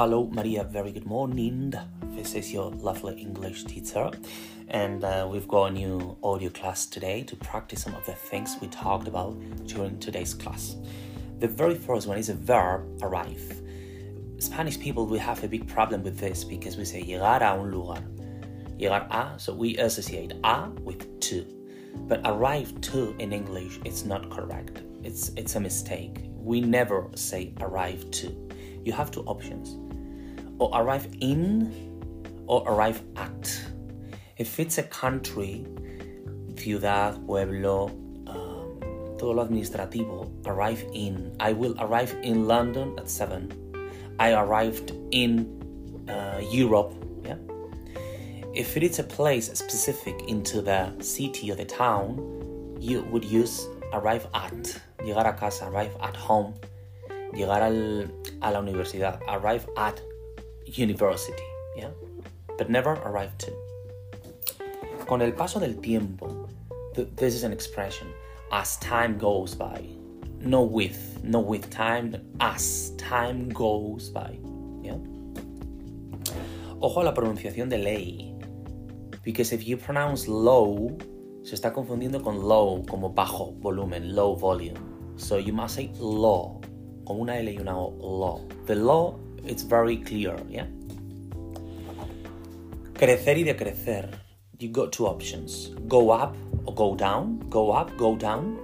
Hello, Maria. Very good morning. This is your lovely English teacher, and uh, we've got a new audio class today to practice some of the things we talked about during today's class. The very first one is a verb arrive. Spanish people we have a big problem with this because we say llegar a un lugar. Llegar a, so we associate a with to. But arrive to in English it's not correct. It's it's a mistake. We never say arrive to. You have two options. Or arrive in or arrive at. If it's a country, ciudad, pueblo, um, todo lo administrativo, arrive in. I will arrive in London at 7. I arrived in uh, Europe. Yeah. If it is a place specific into the city or the town, you would use arrive at. Llegar a casa, arrive at home. Llegar al, a la universidad, arrive at university. Yeah. But never arrive to. Con el paso del tiempo, th- this is an expression, as time goes by. No with, no with time, as time goes by. Yeah? Ojo a la pronunciación de ley. Because if you pronounce low, se está confundiendo con low, como bajo volumen, low volume. So you must say law, como una L y una O, law. The law, it's very clear, yeah? Crecer y decrecer. You got two options. Go up or go down. Go up, go down.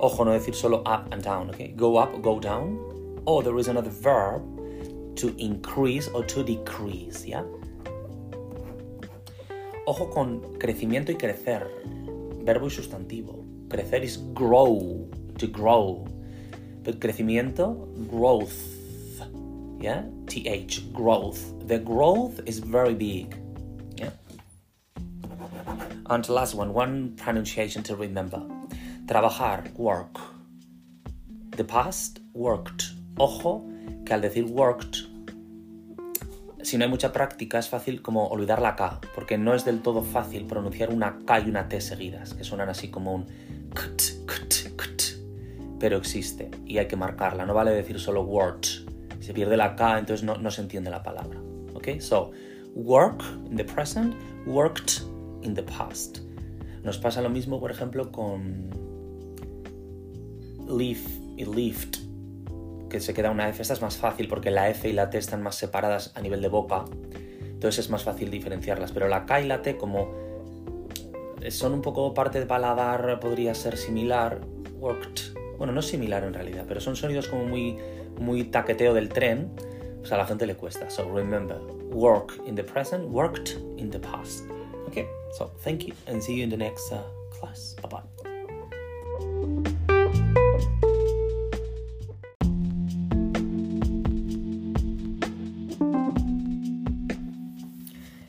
Ojo, no decir solo up and down, okay? Go up, or go down. Or there is another verb to increase or to decrease, yeah? Ojo con crecimiento y crecer. Verbo y sustantivo. Crecer is grow, to grow. But crecimiento, growth. Yeah? TH, growth. The growth is very big. Yeah? And last one, one pronunciation to remember. Trabajar, work. The past, worked. Ojo, que al decir worked, si no hay mucha práctica es fácil como olvidar la K, porque no es del todo fácil pronunciar una K y una T seguidas, que suenan así como un kt, kt, kt, pero existe y hay que marcarla, no vale decir solo worked. Se pierde la K, entonces no, no se entiende la palabra. ¿Ok? So, work in the present, worked in the past. Nos pasa lo mismo, por ejemplo, con leaf y lift, que se queda una F. Esta es más fácil porque la F y la T están más separadas a nivel de boca, entonces es más fácil diferenciarlas. Pero la K y la T, como son un poco parte de paladar, podría ser similar. Worked. Bueno, no similar en realidad, pero son sonidos como muy, muy taqueteo del tren. Pues a la gente le cuesta. So remember, work in the present, worked in the past. Okay, so thank you and see you in the next uh, class. Bye bye.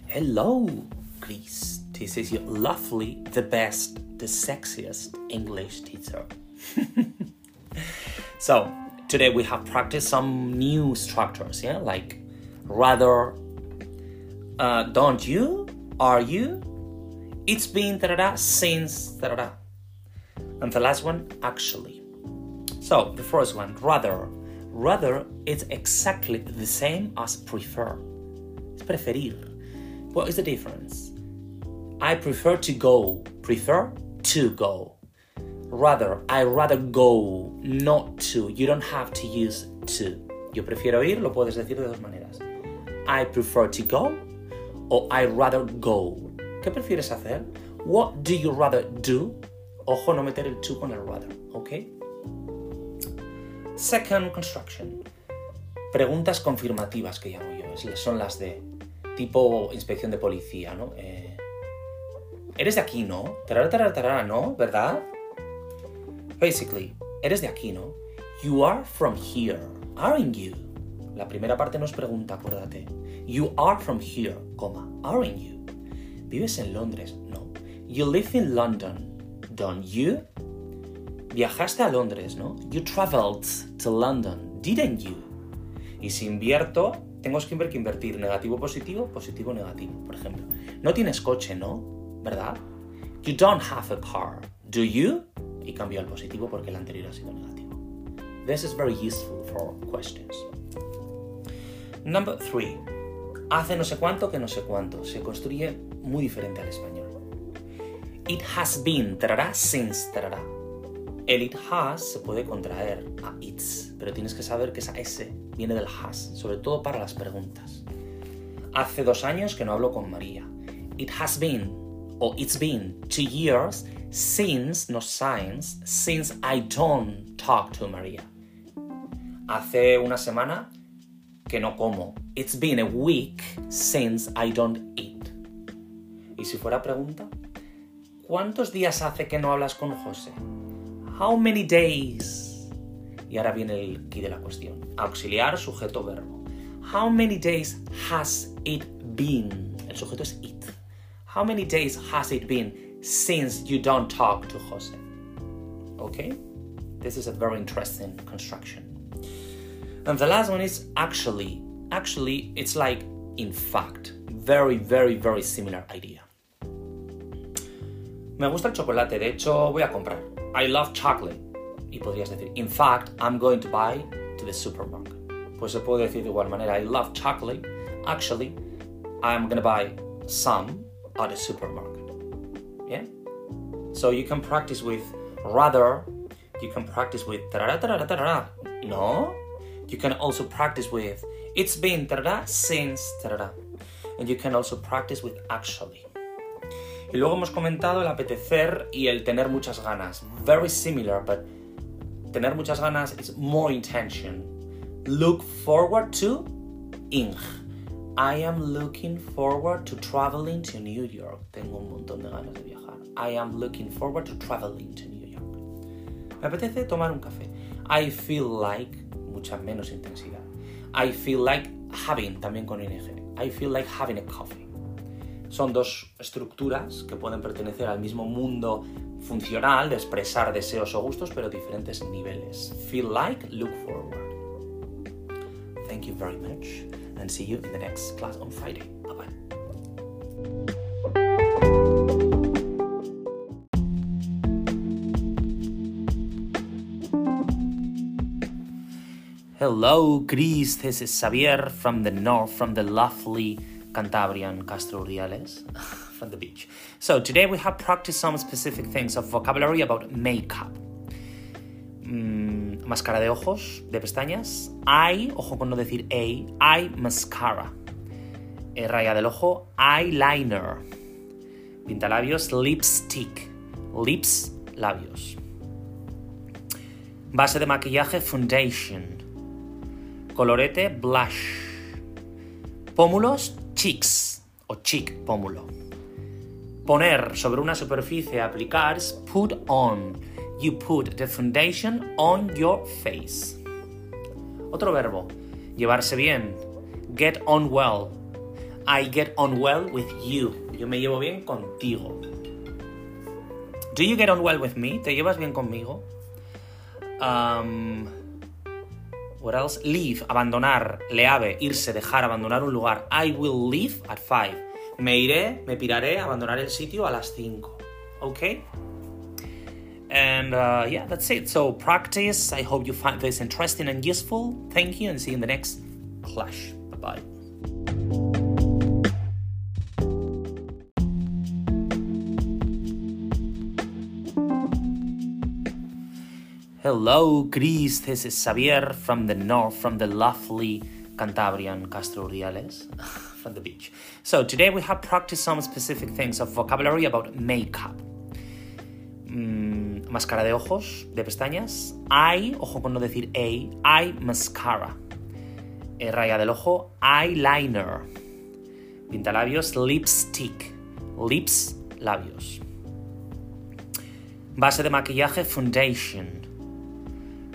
Hello, Greece. This is your lovely, the best, the sexiest English teacher. so, today we have practiced some new structures, yeah, like rather, uh, don't you, are you, it's been da-da-da, since da-da-da. And the last one, actually. So, the first one, rather. Rather, it's exactly the same as prefer. It's preferir. What is the difference? I prefer to go. Prefer to go. Rather, I rather go, not to. You don't have to use to. Yo prefiero ir, lo puedes decir de dos maneras. I prefer to go o I rather go. ¿Qué prefieres hacer? What do you rather do? Ojo, no meter el to con el rather, ¿ok? Second construction. Preguntas confirmativas que llamo yo. Son las de tipo inspección de policía, ¿no? Eh, eres de aquí, ¿no? Tarara, tarara, tarara, ¿no? ¿Verdad? Basically, eres de aquí, ¿no? You are from here, aren't you? La primera parte no es pregunta, acuérdate. You are from here, coma, aren't you? ¿Vives en Londres? No. You live in London, don't you? Viajaste a Londres, ¿no? You traveled to London, didn't you? Y si invierto, tengo que invertir negativo, positivo, positivo, negativo, por ejemplo. No tienes coche, ¿no? ¿Verdad? You don't have a car, do you? Y cambio al positivo porque el anterior ha sido negativo. This is very useful for questions. Number three. Hace no sé cuánto que no sé cuánto. Se construye muy diferente al español. It has been, tarará, since, tarará. El it has se puede contraer a its, pero tienes que saber que esa S viene del has, sobre todo para las preguntas. Hace dos años que no hablo con María. It has been, o it's been, two years since, no since, since I don't talk to Maria. Hace una semana que no como. It's been a week since I don't eat. Y si fuera pregunta, ¿cuántos días hace que no hablas con José? How many days? Y ahora viene el key de la cuestión. Auxiliar, sujeto, verbo. How many days has it been? El sujeto es it. How many days has it been since you don't talk to Jose? Okay? This is a very interesting construction. And the last one is actually. Actually, it's like in fact. Very, very, very similar idea. Me gusta el chocolate, de hecho voy a comprar. I love chocolate. Y podrías decir, in fact, I'm going to buy to the supermarket. Pues se puede decir de igual manera, I love chocolate. Actually, I'm going to buy some at the supermarket. Yeah? So you can practice with rather, you can practice with tarara. No? You can also practice with it's been since tarara. And you can also practice with actually. Y luego hemos comentado el apetecer y el tener muchas ganas. Very similar, but tener muchas ganas is more intention. Look forward to ing. I am looking forward to traveling to New York. Tengo un montón de ganas de viajar. I am looking forward to traveling to New York. Me apetece tomar un café. I feel like, mucha menos intensidad. I feel like having, también con ing. I feel like having a coffee. Son dos estructuras que pueden pertenecer al mismo mundo funcional de expresar deseos o gustos, pero diferentes niveles. Feel like, look forward. Thank you very much and see you in the next class on Friday. Bye bye. Hello, Chris. This is Xavier from the north, from the lovely Cantabrian Castro Urdiales, from the beach. So today we have practiced some specific things of vocabulary about makeup. Mm, máscara de ojos, de pestañas. Eye, ojo con no decir a, eye mascara. Eh, raya del ojo, eyeliner. Pintalabios, lipstick. Lips, labios. Base de maquillaje, foundation. Colorete, blush. Pómulos, cheeks o cheek, pómulo. Poner sobre una superficie, aplicar, put on. You put the foundation on your face. Otro verbo, llevarse bien. Get on well. I get on well with you. Yo me llevo bien contigo. Do you get on well with me? ¿Te llevas bien conmigo? Um, what else? Leave, abandonar, leave, irse, dejar, abandonar un lugar. I will leave at 5. Me iré, me piraré, abandonar el sitio a las 5. Okay? And uh, yeah, that's it. So practice. I hope you find this interesting and useful. Thank you and see you in the next clash. Bye bye. Hello, Chris. This is Xavier from the north, from the lovely Cantabrian Castro Urdiales, from the beach. So today we have practiced some specific things of vocabulary about makeup. Mm, máscara de ojos, de pestañas. Eye, ojo con no decir a, eye mascara. Eh, raya del ojo, eyeliner. Pintalabios, lipstick. Lips, labios. Base de maquillaje, foundation.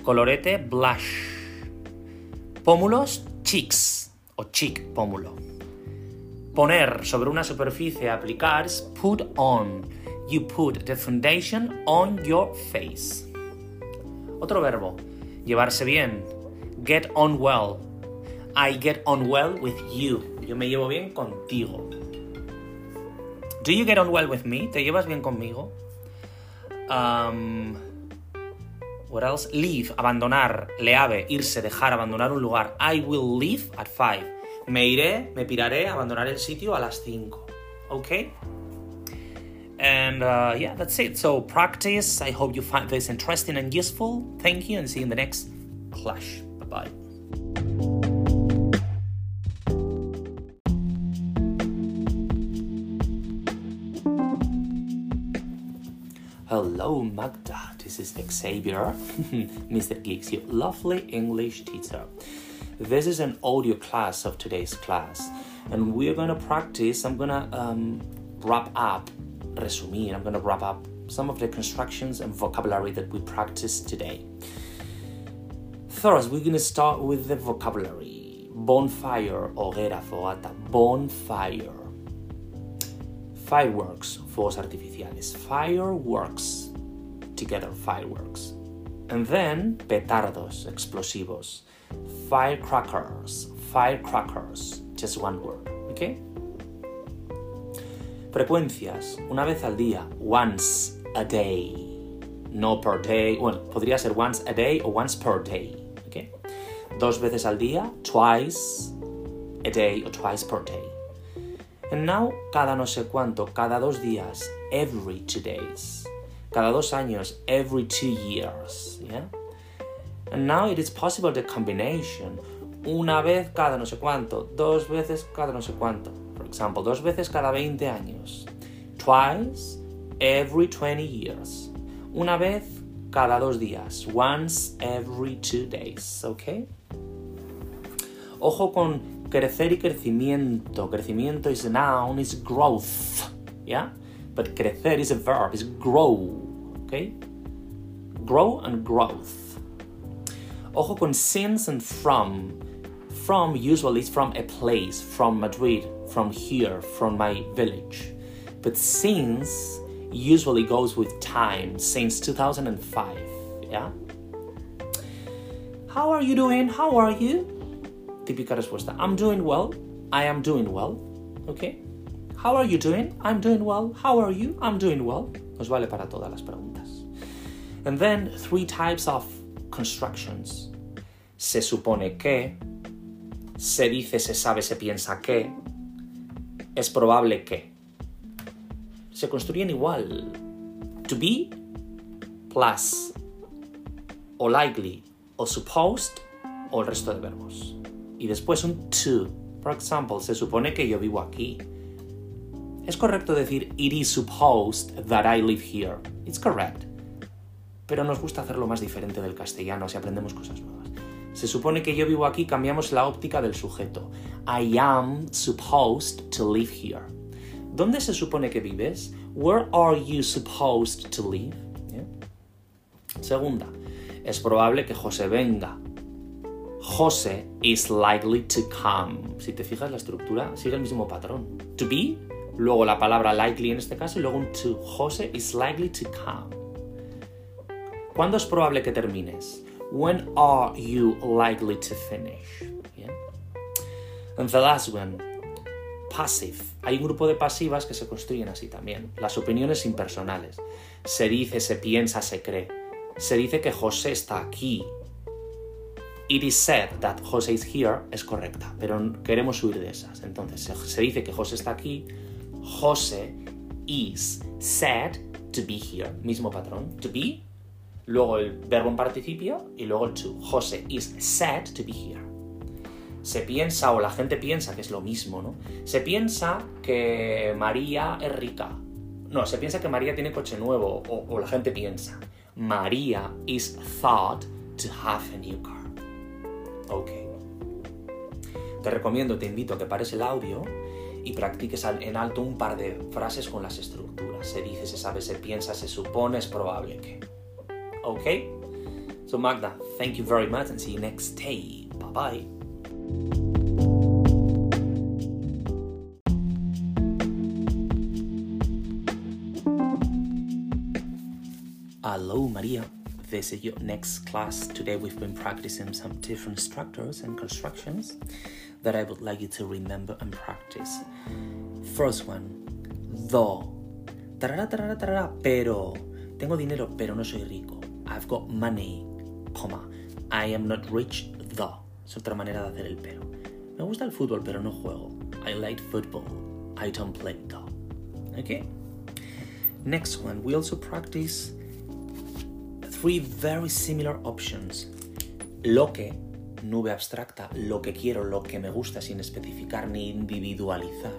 Colorete, blush. Pómulos, cheeks o cheek, pómulo. Poner sobre una superficie, aplicar, put on. You put the foundation on your face. Otro verbo, llevarse bien. Get on well. I get on well with you. Yo me llevo bien contigo. Do you get on well with me? ¿Te llevas bien conmigo? Um, What else? Leave, abandonar, leave, irse, dejar, abandonar un lugar. I will leave at 5. Me iré, me piraré, abandonaré el sitio a las 5. Okay? And uh, yeah, that's it. So practice. I hope you find this interesting and useful. Thank you and see you in the next clash. Bye bye. Hello, Magda. This is Xavier, Mr. Geeks, your lovely English teacher. This is an audio class of today's class, and we're gonna practice. I'm gonna um, wrap up, resumir. I'm gonna wrap up some of the constructions and vocabulary that we practiced today. First, we're gonna start with the vocabulary. Bonfire, hoguera, fogata. Bonfire. Fireworks, fuegos artificiales. Fireworks, together, fireworks. And then, petardos, explosivos. Firecrackers, firecrackers, just one word, ¿ok? Frecuencias, una vez al día, once a day. No per day, bueno, podría ser once a day o once per day, ¿ok? Dos veces al día, twice a day or twice per day. And now, cada no sé cuánto, cada dos días, every two days. Cada dos años, every two years, yeah? And now it is possible the combination, una vez cada no sé cuánto, dos veces cada no sé cuánto. Example, dos veces cada 20 años. Twice every 20 years. Una vez cada dos días. Once every two days, okay? Ojo con crecer y crecimiento. Crecimiento is a noun, is growth. Yeah? But crecer is a verb, is grow. Okay? Grow and growth. Ojo con since and from. From usually is from a place, from Madrid, from here, from my village. But since usually goes with time, since 2005. Yeah? How are you doing? How are you? Respuesta. I'm doing well. I am doing well. Okay? How are you doing? I'm doing well. How are you? I'm doing well. Nos vale para todas las preguntas. And then three types of constructions. Se supone que, se dice, se sabe, se piensa que, es probable que. Se construyen igual. To be plus o likely o supposed o el resto de verbos. Y después un to. For example, se supone que yo vivo aquí. Es correcto decir it is supposed that I live here. It's correct. Pero nos gusta hacerlo más diferente del castellano si aprendemos cosas nuevas. Se supone que yo vivo aquí, cambiamos la óptica del sujeto. I am supposed to live here. ¿Dónde se supone que vives? Where are you supposed to live? Yeah. Segunda, es probable que José venga. José is likely to come. Si te fijas, la estructura sigue el mismo patrón. To be, luego la palabra likely en este caso, y luego un to. José is likely to come. ¿Cuándo es probable que termines? When are you likely to finish? Yeah. And the last one, passive. Hay un grupo de pasivas que se construyen así también. Las opiniones impersonales. Se dice, se piensa, se cree. Se dice que José está aquí. It is said that José is here es correcta, pero queremos huir de esas. Entonces, se, dice que José está aquí. José is said to be here. Mismo patrón. To be, luego el verbo en participio y luego el to. José is said to be here. Se piensa o la gente piensa que es lo mismo, ¿no? Se piensa que María es rica. No, se piensa que María tiene coche nuevo o, o la gente piensa. María is thought to have a new car. Ok. Te recomiendo, te invito a que pares el audio y practiques en alto un par de frases con las estructuras. Se dice, se sabe, se piensa, se supone, es probable que. Okay? So Magda, thank you very much and see you next day. Bye bye. Hello, Maria. This is your next class. Today we've been practicing some different structures and constructions that I would like you to remember and practice. First one, though. Tarara, tarara, tarara, pero. Tengo dinero, pero no soy rico. I've got money, coma. I am not rich, the. Es otra manera de hacer el pero. Me gusta el fútbol, pero no juego. I like football. I don't play, the. Okay? Next one, we also practice three very similar options. Lo que, nube abstracta, lo que quiero, lo que me gusta sin especificar ni individualizar.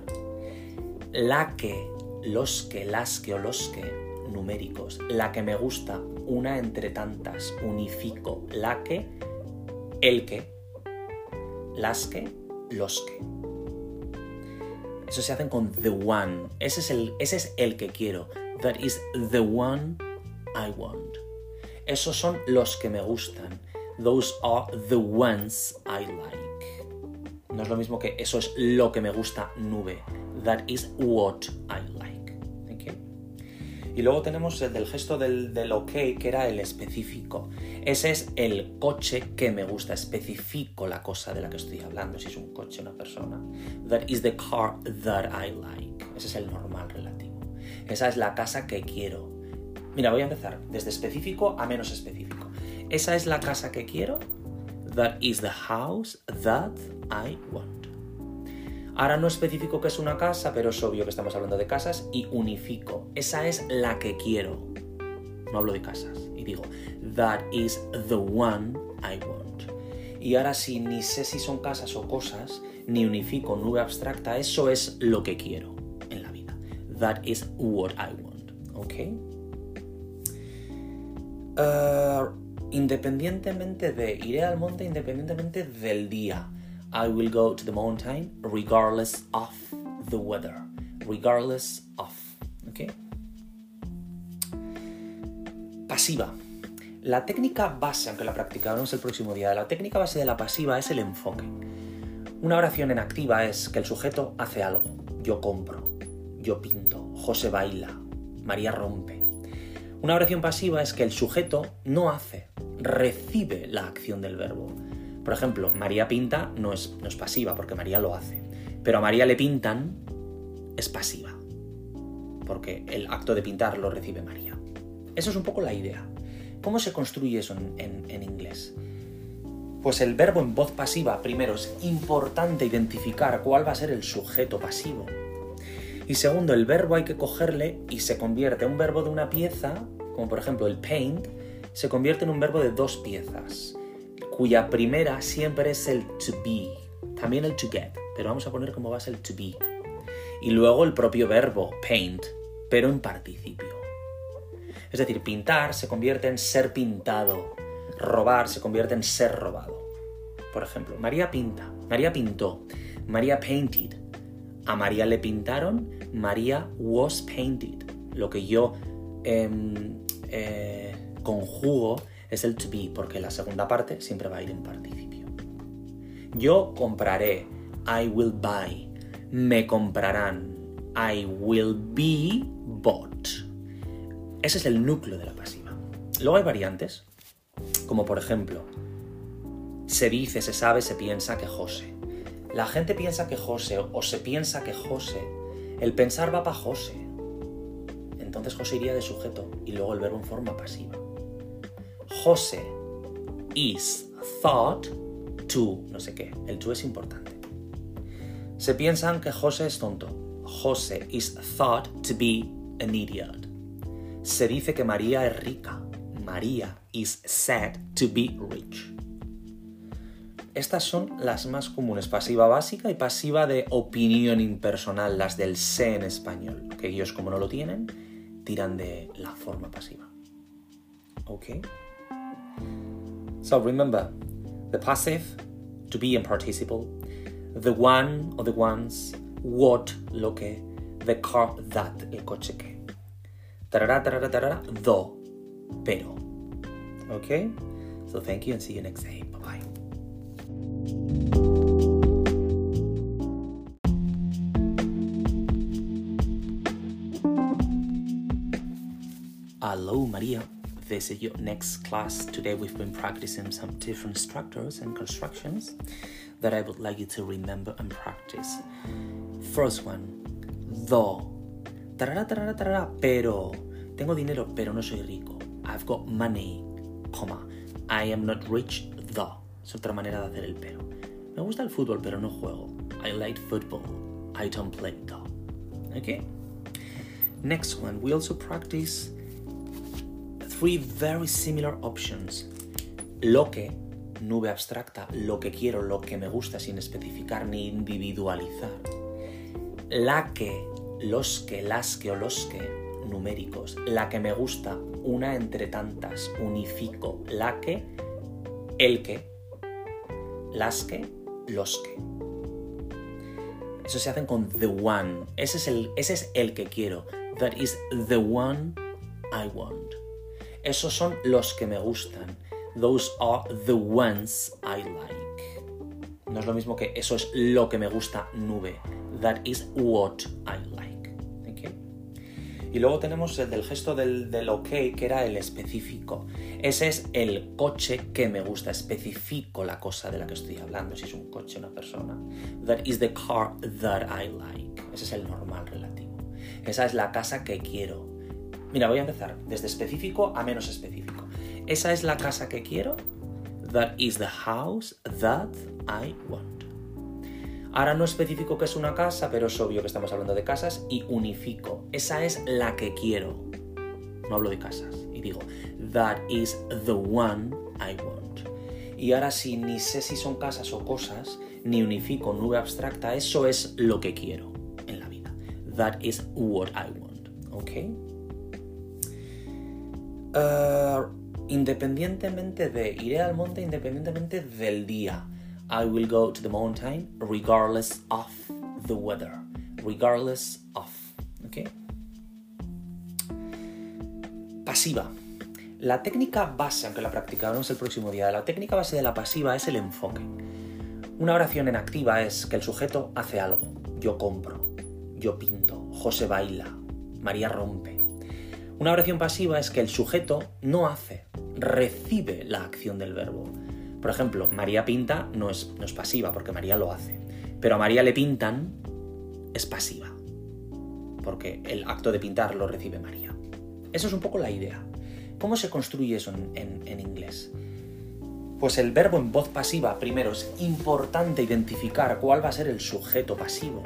La que, los que, las que o los que, numéricos. La que me gusta, una entre tantas, unifico. La que, el que, las que, los que. Eso se hacen con the one. Ese es el, ese es el que quiero. That is the one I want. Esos son los que me gustan. Those are the ones I like. No es lo mismo que eso es lo que me gusta nube. That is what I. Y luego tenemos el del gesto del, del ok, que era el específico. Ese es el coche que me gusta. Especifico la cosa de la que estoy hablando, si es un coche o una persona. That is the car that I like. Ese es el normal relativo. Esa es la casa que quiero. Mira, voy a empezar desde específico a menos específico. Esa es la casa que quiero. That is the house that I want. Ahora no especifico que es una casa, pero es obvio que estamos hablando de casas y unifico. Esa es la que quiero. No hablo de casas. Y digo, that is the one I want. Y ahora si ni sé si son casas o cosas, ni unifico nube abstracta, eso es lo que quiero en la vida. That is what I want. ¿Ok? Uh, independientemente de, iré al monte independientemente del día. I will go to the mountain regardless of the weather. Regardless of. ¿Ok? Pasiva. La técnica base, aunque la practicaremos el próximo día, la técnica base de la pasiva es el enfoque. Una oración en activa es que el sujeto hace algo. Yo compro, yo pinto, José baila, María rompe. Una oración pasiva es que el sujeto no hace, recibe la acción del verbo. Por ejemplo, María pinta no es, no es pasiva porque María lo hace, pero a María le pintan es pasiva, porque el acto de pintar lo recibe María. Eso es un poco la idea. ¿Cómo se construye eso en, en inglés? Pues el verbo en voz pasiva, primero, es importante identificar cuál va a ser el sujeto pasivo. Y segundo, el verbo hay que cogerle y se convierte un verbo de una pieza, como por ejemplo el paint, se convierte en un verbo de dos piezas cuya primera siempre es el to be, también el to get, pero vamos a poner como base el to be. Y luego el propio verbo paint, pero en participio. Es decir, pintar se convierte en ser pintado, robar se convierte en ser robado. Por ejemplo, María pinta, María pintó, María painted. A María le pintaron, María was painted. Lo que yo em, eh, conjugo es el to be, porque la segunda parte siempre va a ir en participio. Yo compraré, I will buy. Me comprarán, I will be bought. Ese es el núcleo de la pasiva. Luego hay variantes, como por ejemplo, se dice, se sabe, se piensa que José. La gente piensa que José o se piensa que José. El pensar va para José. Entonces José iría de sujeto y luego el verbo en forma pasiva. José is thought to no sé qué. El to es importante. Se piensan que José es tonto. José is thought to be an idiot. Se dice que María es rica. María is said to be rich. Estas son las más comunes, pasiva básica y pasiva de opinión impersonal, las del sé en español, que ellos como no lo tienen, tiran de la forma pasiva. ¿Ok? So remember, the passive, to be and participle, the one or the ones, what, lo que, the car, that, el coche que. Tarara, tarara, tarara, do, pero. Okay? So thank you and see you next day. Bye bye. Hello, Maria. This is your next class. Today we've been practicing some different structures and constructions that I would like you to remember and practice. First one, tarara, pero. Tengo dinero, pero no soy rico. I've got money. coma. I am not rich, the. Es otra manera de hacer el pero. Me gusta el fútbol, pero no juego. I like football. I don't play, the. Okay? Next one, we also practice three very similar options. Lo que, nube abstracta, lo que quiero, lo que me gusta sin especificar ni individualizar. La que, los que, las que o los que, numéricos. La que me gusta, una entre tantas, unifico. La que, el que, las que, los que. Eso se hacen con the one. Ese es el, ese es el que quiero. That is the one I want. Esos son los que me gustan. Those are the ones I like. No es lo mismo que eso es lo que me gusta nube. That is what I like. Y luego tenemos el del gesto del, del, ok, que era el específico. Ese es el coche que me gusta. Especifico la cosa de la que estoy hablando, si es un coche o una persona. That is the car that I like. Ese es el normal relativo. Esa es la casa que quiero. Mira, voy a empezar desde específico a menos específico. Esa es la casa que quiero. That is the house that I want. Ahora no especifico que es una casa, pero es obvio que estamos hablando de casas y unifico. Esa es la que quiero. No hablo de casas. Y digo, that is the one I want. Y ahora si ni sé si son casas o cosas, ni unifico nube abstracta, eso es lo que quiero en la vida. That is what I want. ¿Ok? Uh, independientemente de, iré al monte independientemente del día. I will go to the mountain regardless of the weather. Regardless of. ¿Ok? Pasiva. La técnica base, aunque la practicaremos el próximo día, la técnica base de la pasiva es el enfoque. Una oración en activa es que el sujeto hace algo. Yo compro, yo pinto, José baila, María rompe, una oración pasiva es que el sujeto no hace, recibe la acción del verbo. Por ejemplo, María pinta no es, no es pasiva porque María lo hace, pero a María le pintan es pasiva, porque el acto de pintar lo recibe María. Eso es un poco la idea. ¿Cómo se construye eso en, en inglés? Pues el verbo en voz pasiva, primero, es importante identificar cuál va a ser el sujeto pasivo.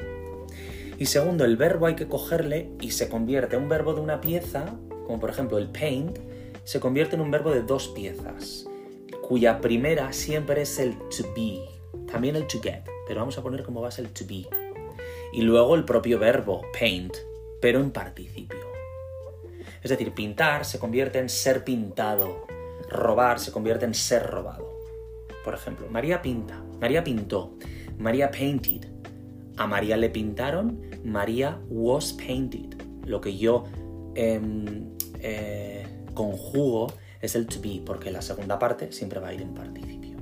Y segundo, el verbo hay que cogerle y se convierte un verbo de una pieza, como por ejemplo el paint, se convierte en un verbo de dos piezas, cuya primera siempre es el to be, también el to get, pero vamos a poner como base el to be. Y luego el propio verbo paint, pero en participio. Es decir, pintar se convierte en ser pintado, robar se convierte en ser robado. Por ejemplo, María pinta, María pintó, María painted, a María le pintaron, María was painted. Lo que yo em, eh, conjugo es el to be, porque la segunda parte siempre va a ir en participio.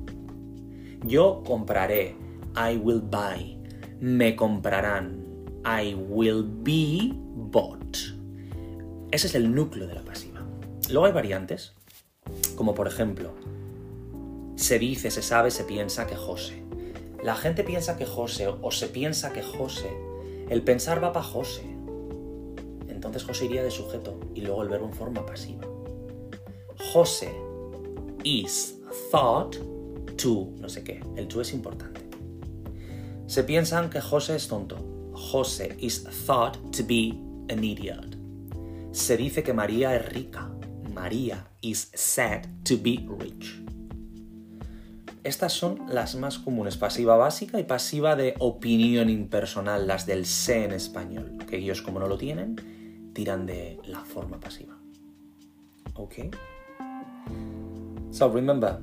Yo compraré, I will buy. Me comprarán, I will be bought. Ese es el núcleo de la pasiva. Luego hay variantes, como por ejemplo, se dice, se sabe, se piensa que José. La gente piensa que José o se piensa que José, el pensar va para José. Entonces José iría de sujeto y luego el verbo en forma pasiva. José is thought to, no sé qué, el to es importante. Se piensan que José es tonto. José is thought to be an idiot. Se dice que María es rica. María is said to be rich. Estas son las más comunes, pasiva básica y pasiva de opinión impersonal, las del sé en español, que ellos como no lo tienen, tiran de la forma pasiva. ¿Ok? So remember,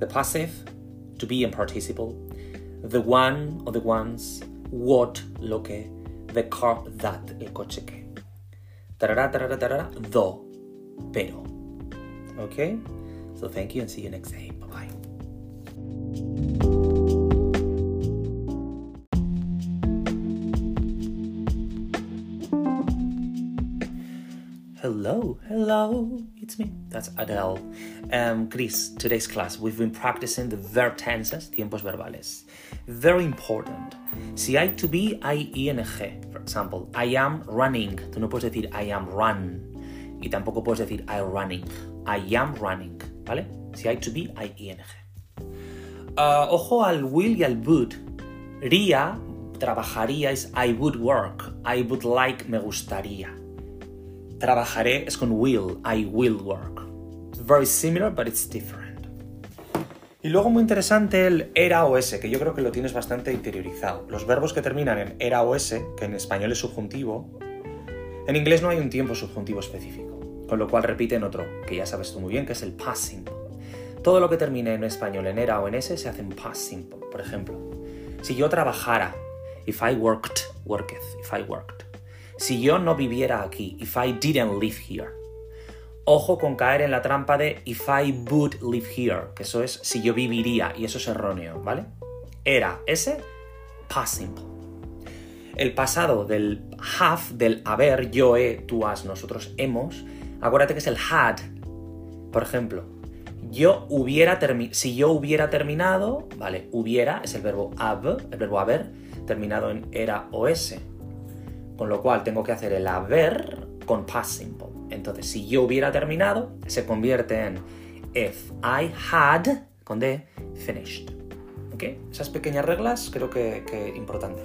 the passive, to be and participle, the one or the ones, what, lo que, the car, that, el coche que. Tarara, tarara, tarara, do, pero. Okay? So thank you and see you next day. Hello, hello, it's me. That's Adele. Um, Chris, today's class, we've been practicing the verb tenses, tiempos verbales. Very important. Si hay to be, hay ing. For example, I am running. Tú no puedes decir I am run. Y tampoco puedes decir I running. I am running. ¿vale? Si hay to be, hay ing. Ah, ojo al will y al would. Ría, trabajaría es I would work. I would like, me gustaría. Trabajaré es con will. I will work. It's very similar, but it's different. Y luego muy interesante el era o ese, que yo creo que lo tienes bastante interiorizado. Los verbos que terminan en era o ese, que en español es subjuntivo, en inglés no hay un tiempo subjuntivo específico, con lo cual repiten otro, que ya sabes tú muy bien, que es el past simple. Todo lo que termine en español en era o en ese se hace en past simple. Por ejemplo, si yo trabajara, if I worked, worketh, if I worked. Si yo no viviera aquí, if I didn't live here. Ojo con caer en la trampa de if I would live here, que eso es si yo viviría, y eso es erróneo, ¿vale? Era ese, past simple. El pasado del have, del haber, yo he, tú has, nosotros hemos, acuérdate que es el had. Por ejemplo, yo hubiera si yo hubiera terminado, vale, hubiera es el verbo have, el verbo haber, terminado en era o ese. Con lo cual tengo que hacer el haber con past simple. Entonces, si yo hubiera terminado, se convierte en if I had, con D, finished. ¿Ok? Esas pequeñas reglas creo que, que importante.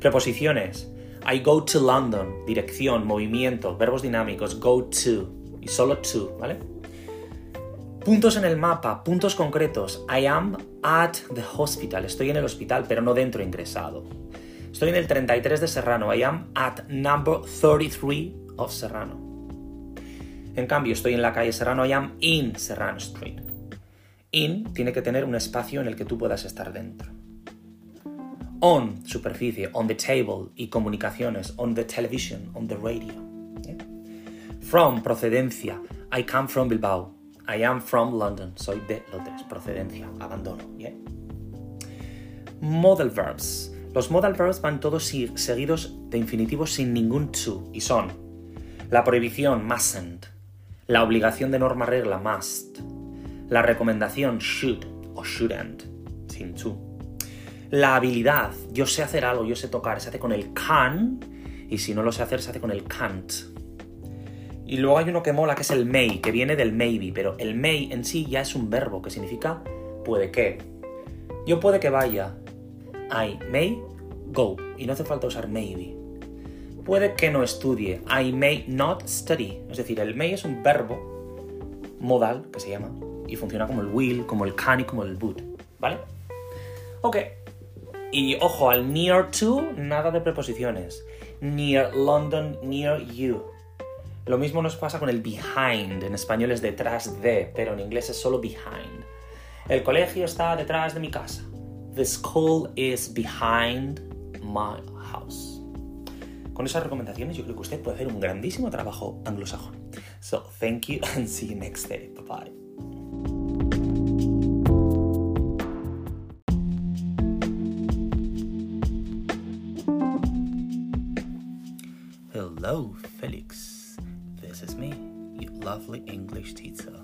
Preposiciones. I go to London. Dirección, movimiento, verbos dinámicos. Go to. Y solo to, ¿vale? Puntos en el mapa, puntos concretos. I am at the hospital. Estoy en el hospital, pero no dentro ingresado. Estoy en el 33 de Serrano. I am at number 33 of Serrano. En cambio, estoy en la calle Serrano, I am in Serrano Street. In tiene que tener un espacio en el que tú puedas estar dentro. On, superficie, on the table y comunicaciones, on the television, on the radio. From, procedencia, I come from Bilbao. I am from London. Soy de Londres. Procedencia, abandono. Model verbs. Los modal verbs van todos seguidos de infinitivos sin ningún to y son la prohibición, mustn't. La obligación de norma regla, must. La recomendación, should o shouldn't, sin to. La habilidad, yo sé hacer algo, yo sé tocar, se hace con el can, y si no lo sé hacer, se hace con el can't. Y luego hay uno que mola, que es el may, que viene del maybe, pero el may en sí ya es un verbo que significa puede que. Yo puede que vaya. I may go. Y no hace falta usar maybe puede que no estudie. I may not study. Es decir, el may es un verbo modal, que se llama, y funciona como el will, como el can y como el would. ¿Vale? Ok. Y ojo, al near to, nada de preposiciones. Near London, near you. Lo mismo nos pasa con el behind. En español es detrás de, pero en inglés es solo behind. El colegio está detrás de mi casa. The school is behind my house. Con esas recomendaciones yo creo que usted puede hacer un grandísimo trabajo anglosajón. So, thank you and see you next day. Bye bye. Hello, Felix. This is me, your lovely English teacher.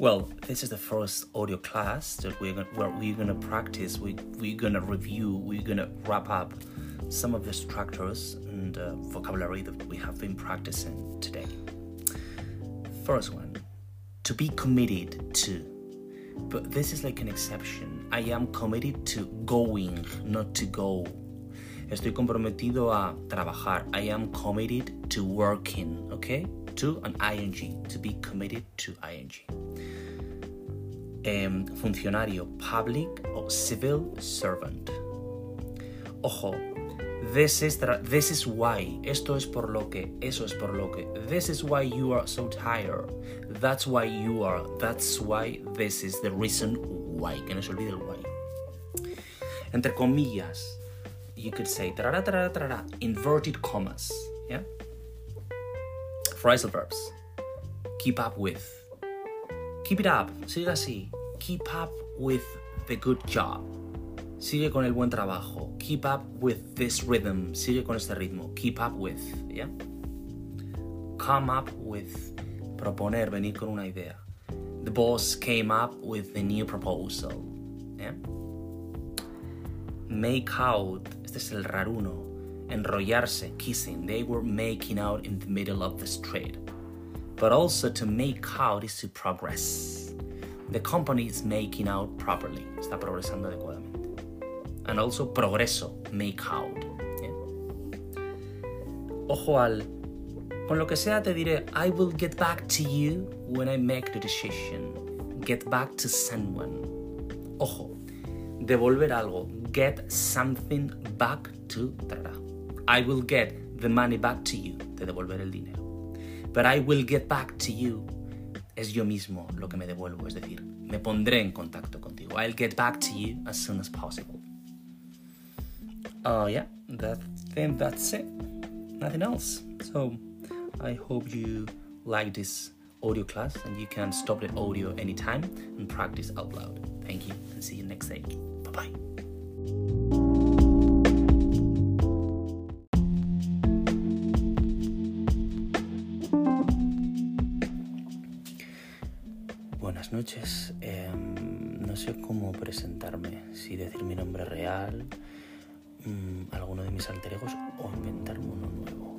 Well, this is the first audio class that we're gonna, where we're gonna practice. We, we're gonna review. We're gonna wrap up some of the structures and uh, vocabulary that we have been practicing today. First one, to be committed to. But this is like an exception. I am committed to going, not to go. Estoy comprometido a trabajar. I am committed to working, okay? To an ing, to be committed to ing. Um, funcionario, public or civil servant. Ojo, This is, this is why. Esto es por lo que. Eso es por lo que. This is why you are so tired. That's why you are. That's why this is the reason why. Que no se olvide el why. Entre comillas, you could say inverted commas. Yeah? Phrasal verbs. Keep up with. Keep it up. Sigue así. Keep up with the good job. Sigue con el buen trabajo. Keep up with this rhythm. Sigue con este ritmo. Keep up with. ¿Ya? Come up with. Proponer, venir con una idea. The boss came up with the new proposal. ¿Ya? Make out. Este es el raruno. Enrollarse, kissing. They were making out in the middle of the street. But also to make out is to progress. The company is making out properly. Está progresando adecuadamente. And also progreso, make out. Ojo al con lo que sea te diré I will get back to you when I make the decision. Get back to someone. Ojo, devolver algo. Get something back to. I will get the money back to you. De devolver el dinero. But I will get back to you es yo mismo lo que me devuelvo, es decir, me pondré en contacto contigo. I'll get back to you as soon as possible. Oh, uh, yeah, that then that's it. Nothing else. So, I hope you like this audio class and you can stop the audio anytime and practice out loud. Thank you and see you next day. Bye bye. Em, no sé cómo presentarme, si decir mi nombre real, mm, alguno de mis alter egos o inventarme uno nuevo.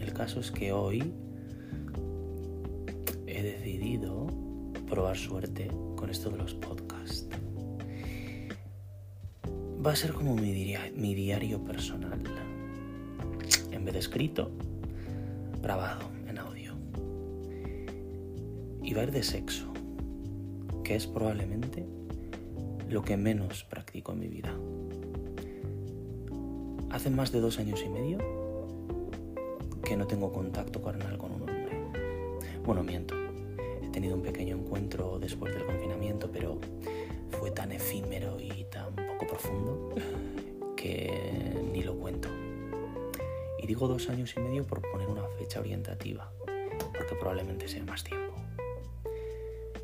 El caso es que hoy he decidido probar suerte con esto de los podcasts. Va a ser como mi, mi diario personal. En vez de escrito, grabado en audio. Y va a ir de sexo que es probablemente lo que menos practico en mi vida. Hace más de dos años y medio que no tengo contacto carnal con un hombre. Bueno, miento. He tenido un pequeño encuentro después del confinamiento, pero fue tan efímero y tan poco profundo que ni lo cuento. Y digo dos años y medio por poner una fecha orientativa, porque probablemente sea más tiempo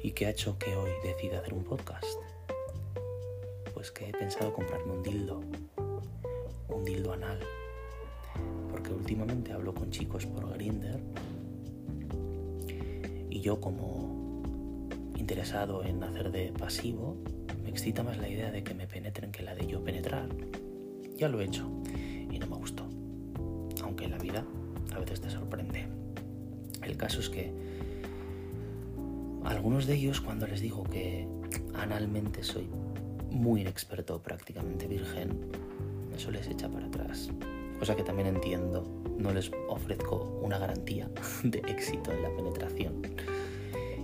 y qué ha hecho que hoy decida hacer un podcast. Pues que he pensado comprarme un dildo, un dildo anal, porque últimamente hablo con chicos por Grinder y yo como interesado en hacer de pasivo, me excita más la idea de que me penetren que la de yo penetrar. Ya lo he hecho y no me gustó, aunque la vida a veces te sorprende. El caso es que algunos de ellos, cuando les digo que analmente soy muy inexperto, prácticamente virgen, eso les echa para atrás. Cosa que también entiendo. No les ofrezco una garantía de éxito en la penetración.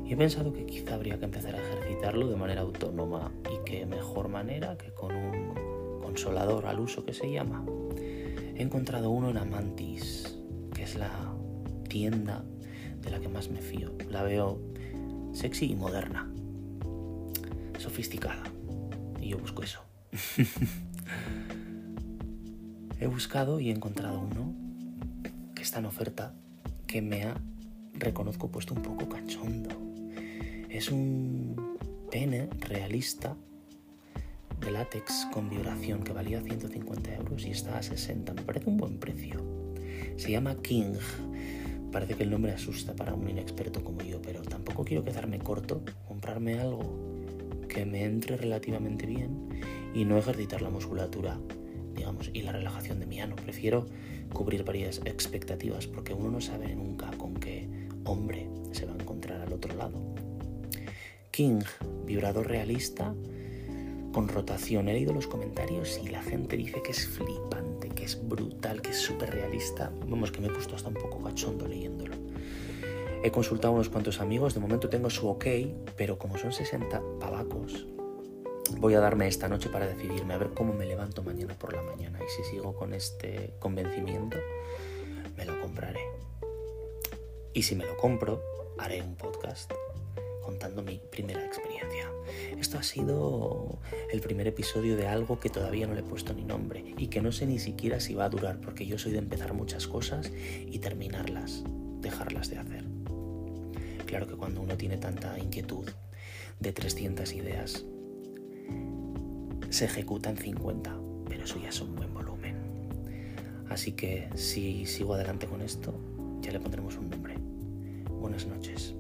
Y he pensado que quizá habría que empezar a ejercitarlo de manera autónoma y qué mejor manera que con un consolador al uso que se llama. He encontrado uno en Amantis, que es la tienda de la que más me fío. La veo sexy y moderna. Sofisticada. Y yo busco eso. he buscado y he encontrado uno que está en oferta que me ha, reconozco, puesto un poco cachondo. Es un pene realista de látex con vibración que valía 150 euros y está a 60. Me parece un buen precio. Se llama King Parece que el nombre asusta para un inexperto como yo, pero tampoco quiero quedarme corto, comprarme algo que me entre relativamente bien y no ejercitar la musculatura, digamos, y la relajación de mi ano. Prefiero cubrir varias expectativas porque uno no sabe nunca con qué hombre se va a encontrar al otro lado. King, vibrador realista, con rotación. He leído los comentarios y la gente dice que es flipante, es brutal, que es súper realista. Vamos, que me he puesto hasta un poco cachondo leyéndolo. He consultado a unos cuantos amigos, de momento tengo su ok, pero como son 60 pavacos, voy a darme esta noche para decidirme a ver cómo me levanto mañana por la mañana. Y si sigo con este convencimiento, me lo compraré. Y si me lo compro, haré un podcast contando mi primera experiencia. Esto ha sido el primer episodio de algo que todavía no le he puesto ni nombre y que no sé ni siquiera si va a durar porque yo soy de empezar muchas cosas y terminarlas, dejarlas de hacer. Claro que cuando uno tiene tanta inquietud de 300 ideas, se ejecutan 50, pero eso ya es un buen volumen. Así que si sigo adelante con esto, ya le pondremos un nombre. Buenas noches.